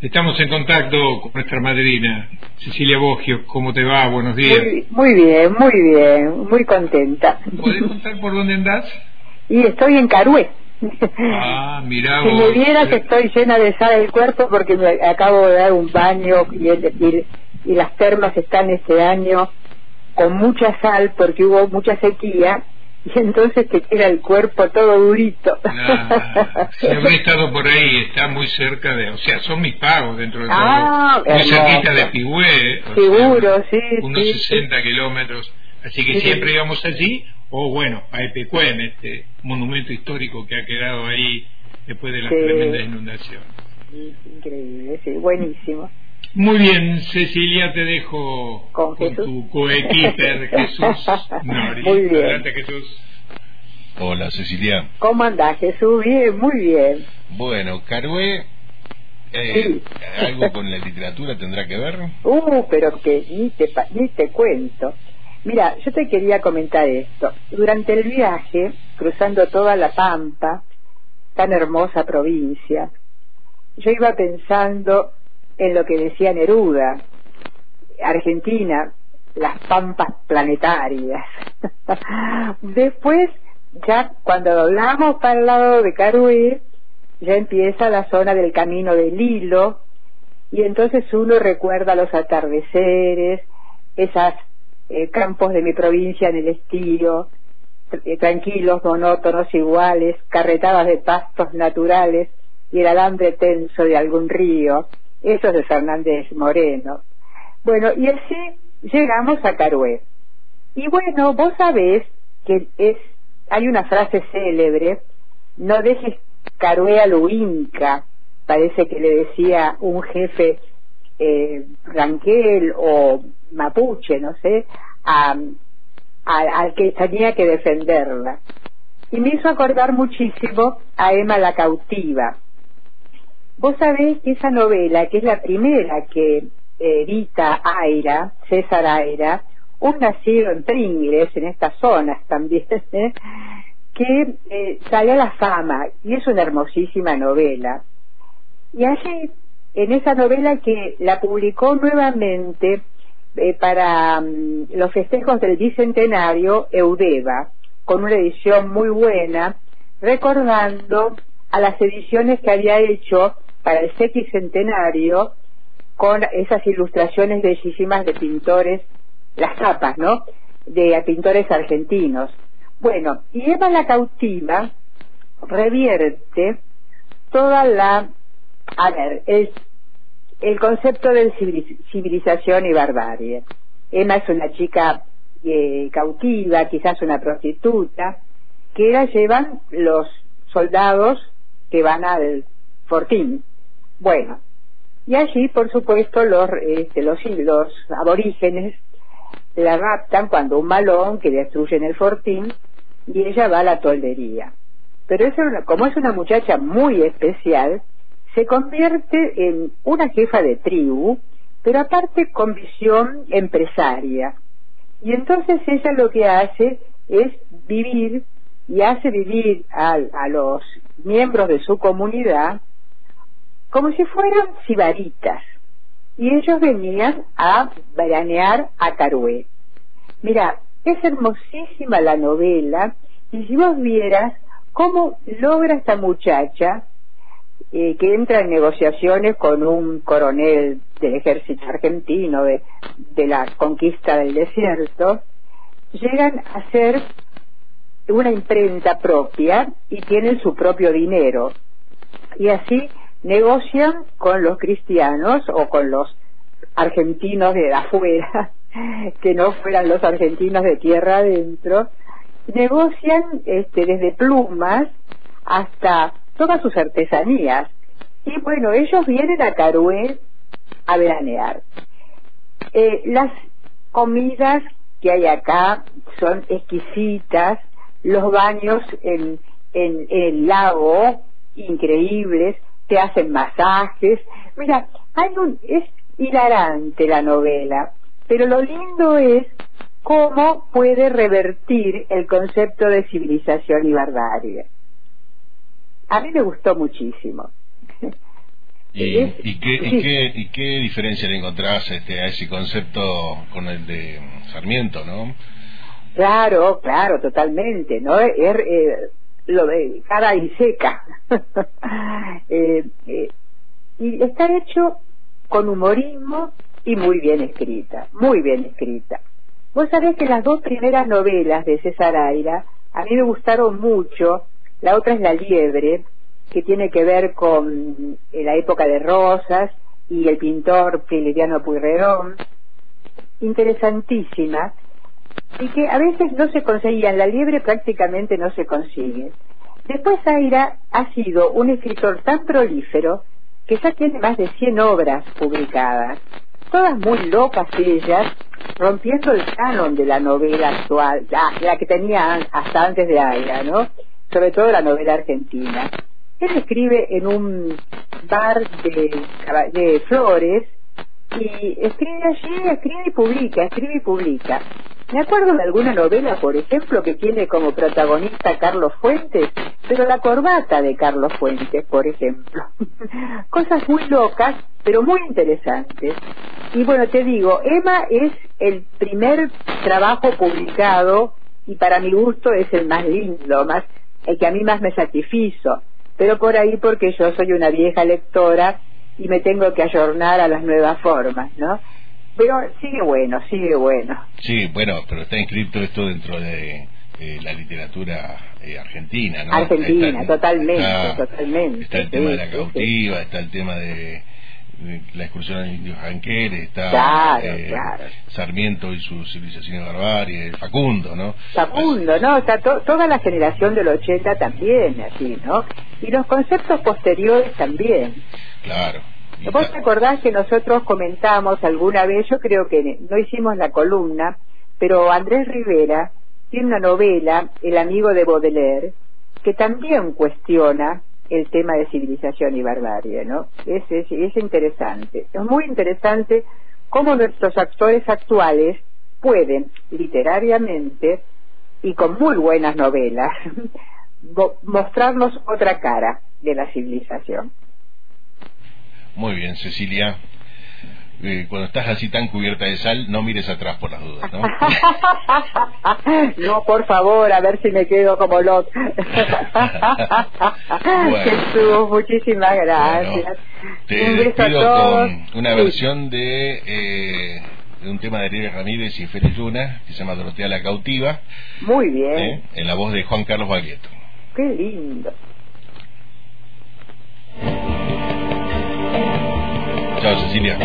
Estamos en contacto con nuestra madrina, Cecilia Bogio. ¿Cómo te va? Buenos días. Muy, bien, muy bien, muy contenta. ¿Podés contar por dónde andás? Y estoy en Carué. Ah, mira Si me vieras que estoy llena de sal el cuerpo porque me acabo de dar un baño y, y, y las termas están este año con mucha sal porque hubo mucha sequía y entonces te queda el cuerpo todo durito. Ah, si habré estado por ahí, está muy cerca de, o sea, son mis pagos dentro de todo. Ah, muy hermoso. cerquita de Pigüé. Seguro, sea, sí, Unos sí, 60 kilómetros. Así que Sí. siempre íbamos allí, o bueno, a Epecuén, este monumento histórico que ha quedado ahí después de las tremendas inundaciones. Increíble, sí, buenísimo. Muy bien, Cecilia, te dejo Con tu coequiper, Jesús Nori. Muy bien. Adelante, Jesús. Hola Cecilia. ¿Cómo andás, Jesús? Bien, muy bien. Bueno, Carué, eh, ¿algo con la literatura tendrá que ver? Uh, pero que ni te, pa- ni te cuento. Mira, yo te quería comentar esto. Durante el viaje, cruzando toda la Pampa, tan hermosa provincia, yo iba pensando en lo que decía Neruda, Argentina, las pampas planetarias. Después, ya cuando doblamos para el lado de Carué, ya empieza la zona del camino del hilo, y entonces uno recuerda los atardeceres, esos campos de mi provincia en el estío, eh, tranquilos, monótonos, iguales, carretadas de pastos naturales y el alambre tenso de algún río. Eso es de Fernández Moreno. Bueno, y así llegamos a Carué. Y bueno, vos sabés que es, hay una frase célebre, no dejes Carué a lo inca, parece que le decía un jefe eh, ranquel o mapuche, no sé, a- a- al que tenía que defenderla. Y me hizo acordar muchísimo a Emma la cautiva. Vos sabés que esa novela, que es la primera que edita Aira, César Aira, un nacido en Pringles, en estas zonas también, ¿eh? que eh, sale a la fama y es una hermosísima novela. Y allí, en esa novela que la publicó nuevamente eh, para mm, los festejos del bicentenario, Eudeva, con una edición muy buena, recordando a las ediciones que había hecho para el sexcentenario con esas ilustraciones bellísimas de pintores, las tapas, ¿no? De pintores argentinos. Bueno, y Eva la cautiva revierte toda la, a ver, el, el concepto de civiliz- civilización y barbarie. Emma es una chica eh, cautiva, quizás una prostituta, que la llevan los soldados que van al fortín. Bueno, y allí, por supuesto, los, este, los, los aborígenes la raptan cuando un malón que destruyen el fortín y ella va a la toldería. Pero es como es una muchacha muy especial, se convierte en una jefa de tribu, pero aparte con visión empresaria. Y entonces ella lo que hace es vivir y hace vivir a, a los miembros de su comunidad como si fueran sibaritas. Y ellos venían a veranear a Carué. Mira, es hermosísima la novela y si vos vieras cómo logra esta muchacha eh, que entra en negociaciones con un coronel del ejército argentino de, de la conquista del desierto, llegan a ser una imprenta propia y tienen su propio dinero. Y así negocian con los cristianos o con los argentinos de afuera, que no fueran los argentinos de tierra adentro, negocian este, desde plumas hasta todas sus artesanías. Y bueno, ellos vienen a Carué a veranear. Eh, las comidas que hay acá son exquisitas, los baños en, en, en el lago, increíbles, te hacen masajes. Mira, hay un, es hilarante la novela, pero lo lindo es cómo puede revertir el concepto de civilización y barbarie. A mí me gustó muchísimo. ¿Y, y, qué, y, qué, ¿Y qué diferencia le encontrás este, a ese concepto con el de Sarmiento, no? Claro, claro, totalmente, ¿no? Er, eh, lo de cara y seca. Eh, eh, y está hecho con humorismo y muy bien escrita, muy bien escrita. Vos sabés que las dos primeras novelas de César Aira a mí me gustaron mucho. La otra es La Liebre, que tiene que ver con la época de Rosas y el pintor Prilidiano Pueyrredón. Interesantísima y que a veces no se conseguían, la liebre prácticamente no se consigue. Después Aira ha sido un escritor tan prolífero que ya tiene más de 100 obras publicadas, todas muy locas ellas, rompiendo el canon de la novela actual, la, que tenía hasta antes de Aira, ¿no? Sobre todo la novela argentina. Él escribe en un bar de, de Flores y escribe allí, escribe y publica, escribe y publica. Me acuerdo de alguna novela, por ejemplo, que tiene como protagonista Carlos Fuentes, pero la corbata de Carlos Fuentes, por ejemplo. Cosas muy locas, pero muy interesantes. Y bueno, te digo, Emma es el primer trabajo publicado y para mi gusto es el más lindo, más el que a mí más me satisfizo. Pero por ahí porque yo soy una vieja lectora y me tengo que ayornar a las nuevas formas, ¿no? Pero sigue bueno, sigue bueno. Sí, bueno, pero está inscrito esto dentro de la literatura eh, argentina, ¿no? Argentina, totalmente, totalmente. Está el tema de la cautiva, está el tema de, la excursión de indios janqueres, está eh, Sarmiento y su civilización de barbarie, Facundo, ¿no? Facundo, ¿no? Está toda la generación del 80 también, así, ¿no? Y los conceptos posteriores también. Claro. ¿Vos te acordás que nosotros comentamos alguna vez, yo creo que no hicimos la columna, pero Andrés Rivera tiene una novela, El amigo de Baudelaire, que también cuestiona el tema de civilización y barbarie, ¿no? Es, es, es interesante, es muy interesante cómo nuestros actores actuales pueden literariamente y con muy buenas novelas mostrarnos otra cara de la civilización. Muy bien, Cecilia. Eh, cuando estás así tan cubierta de sal, no mires atrás por las dudas, ¿no? no, por favor, a ver si me quedo como Lot. Jesús, muchísimas gracias. te Un con una versión de, eh, de un tema de Ariel Ramírez y Félix Luna, que se llama Dorotea la Cautiva. Muy bien. Eh, en la voz de Juan Carlos Baglietto. Qué lindo. Chao, Cecilia.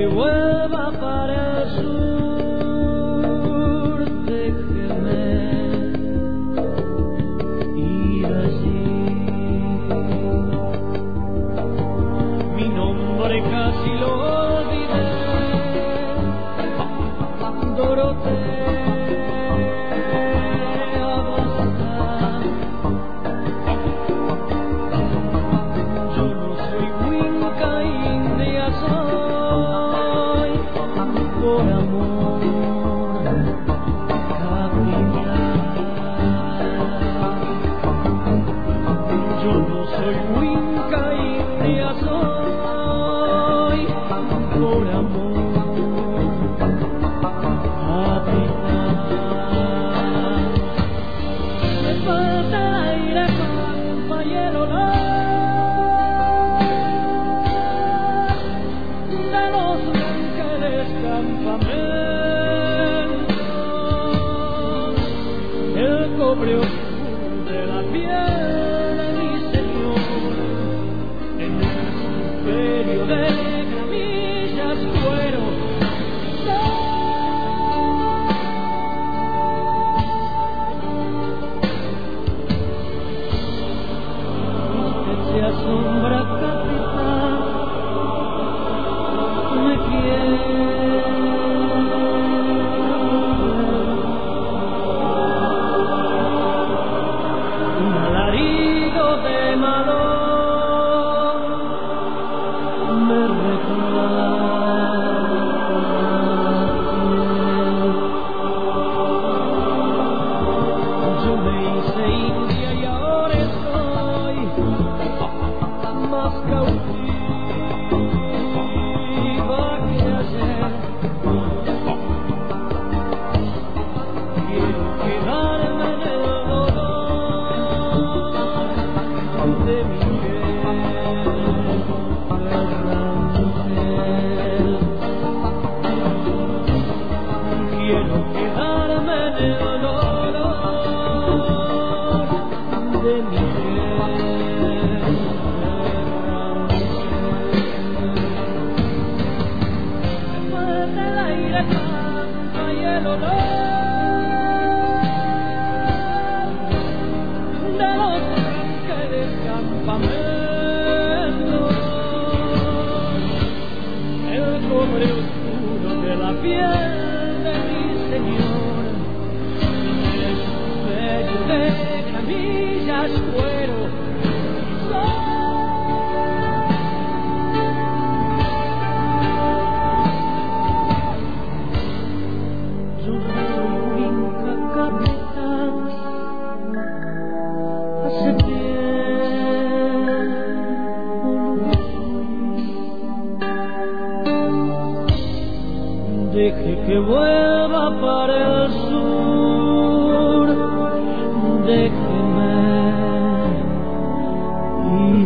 Que vuelva para el sur, déjeme ir allí. Mi nombre casi lo el cobre oscuro de la piel de mi Señor, en un imperio de camillas cuero. Asombra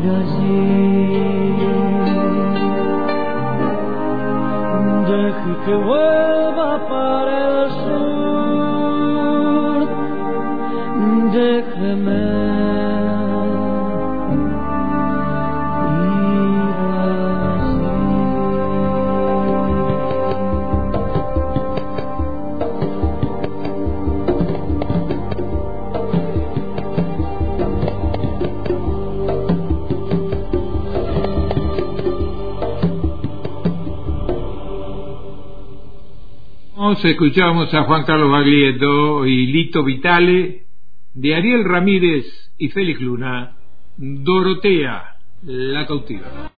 d'azur. De que escuchamos a Juan Carlos Baglietto y Lito Vitale, de Ariel Ramírez y Félix Luna, Dorotea, la cautiva.